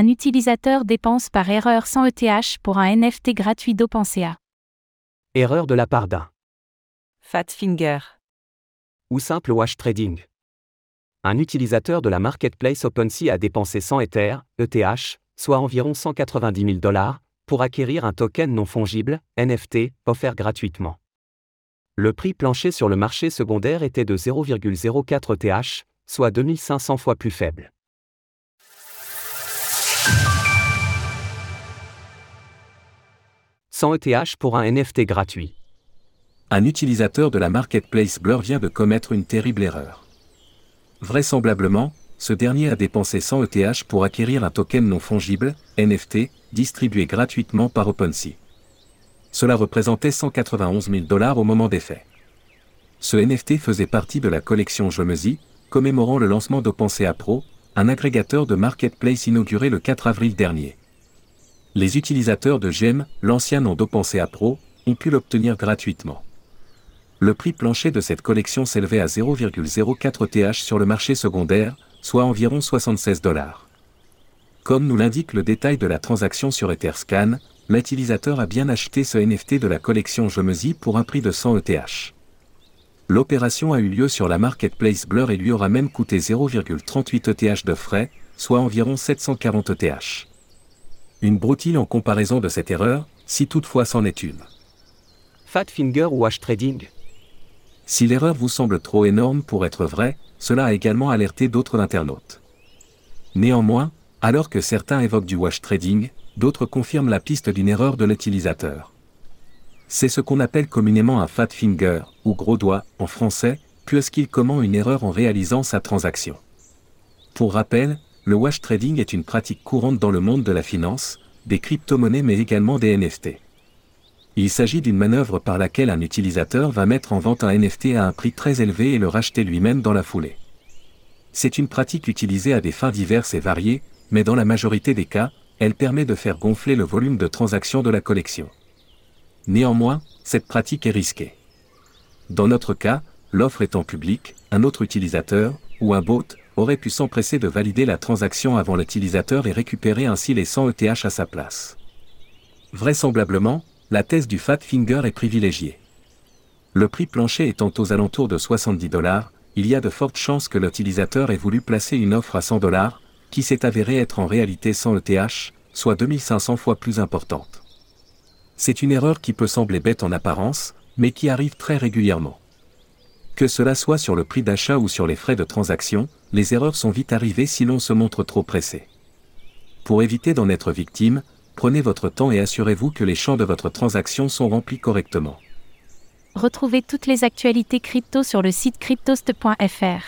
Un utilisateur dépense par erreur 100 ETH pour un NFT gratuit d'OpenSea. Erreur de la part d'un. Fatfinger. Ou simple wash trading. Un utilisateur de la marketplace OpenSea a dépensé 100 Ether, ETH, soit environ 190 000 dollars, pour acquérir un token non fongible, NFT, offert gratuitement. Le prix plancher sur le marché secondaire était de 0,04 ETH, soit 2500 fois plus faible. « 100 ETH pour un NFT gratuit. Un utilisateur de la marketplace Blur vient de commettre une terrible erreur. Vraisemblablement, ce dernier a dépensé 100 ETH pour acquérir un token non fongible, NFT, distribué gratuitement par OpenSea. Cela représentait 191 000 dollars au moment des faits. Ce NFT faisait partie de la collection Jomezi, commémorant le lancement d'OpenSea Pro, un agrégateur de marketplace inauguré le 4 avril dernier. Les utilisateurs de GEM, l'ancien nom d'OpenSea Pro, ont pu l'obtenir gratuitement. Le prix plancher de cette collection s'élevait à 0,04 TH sur le marché secondaire, soit environ 76 dollars. Comme nous l'indique le détail de la transaction sur Etherscan, l'utilisateur a bien acheté ce NFT de la collection Jomezi pour un prix de 100 ETH. L'opération a eu lieu sur la marketplace Blur et lui aura même coûté 0,38 ETH de frais, soit environ 740 ETH. Une broutille en comparaison de cette erreur, si toutefois c'en est une. Fatfinger ou Wash Trading si l'erreur vous semble trop énorme pour être vraie, cela a également alerté d'autres internautes. Néanmoins, alors que certains évoquent du wash trading, d'autres confirment la piste d'une erreur de l'utilisateur. C'est ce qu'on appelle communément un fat finger, ou gros doigt, en français, puisqu'il commet une erreur en réalisant sa transaction. Pour rappel, le wash trading est une pratique courante dans le monde de la finance, des crypto-monnaies mais également des NFT. Il s'agit d'une manœuvre par laquelle un utilisateur va mettre en vente un NFT à un prix très élevé et le racheter lui-même dans la foulée. C'est une pratique utilisée à des fins diverses et variées, mais dans la majorité des cas, elle permet de faire gonfler le volume de transactions de la collection. Néanmoins, cette pratique est risquée. Dans notre cas, l'offre étant publique, un autre utilisateur, ou un bot, aurait pu s'empresser de valider la transaction avant l'utilisateur et récupérer ainsi les 100 ETH à sa place. Vraisemblablement, la thèse du Fat Finger est privilégiée. Le prix plancher étant aux alentours de 70 dollars, il y a de fortes chances que l'utilisateur ait voulu placer une offre à 100 dollars, qui s'est avérée être en réalité 100 ETH, soit 2500 fois plus importante. C'est une erreur qui peut sembler bête en apparence, mais qui arrive très régulièrement. Que cela soit sur le prix d'achat ou sur les frais de transaction, les erreurs sont vite arrivées si l'on se montre trop pressé. Pour éviter d'en être victime, prenez votre temps et assurez-vous que les champs de votre transaction sont remplis correctement. Retrouvez toutes les actualités crypto sur le site cryptost.fr.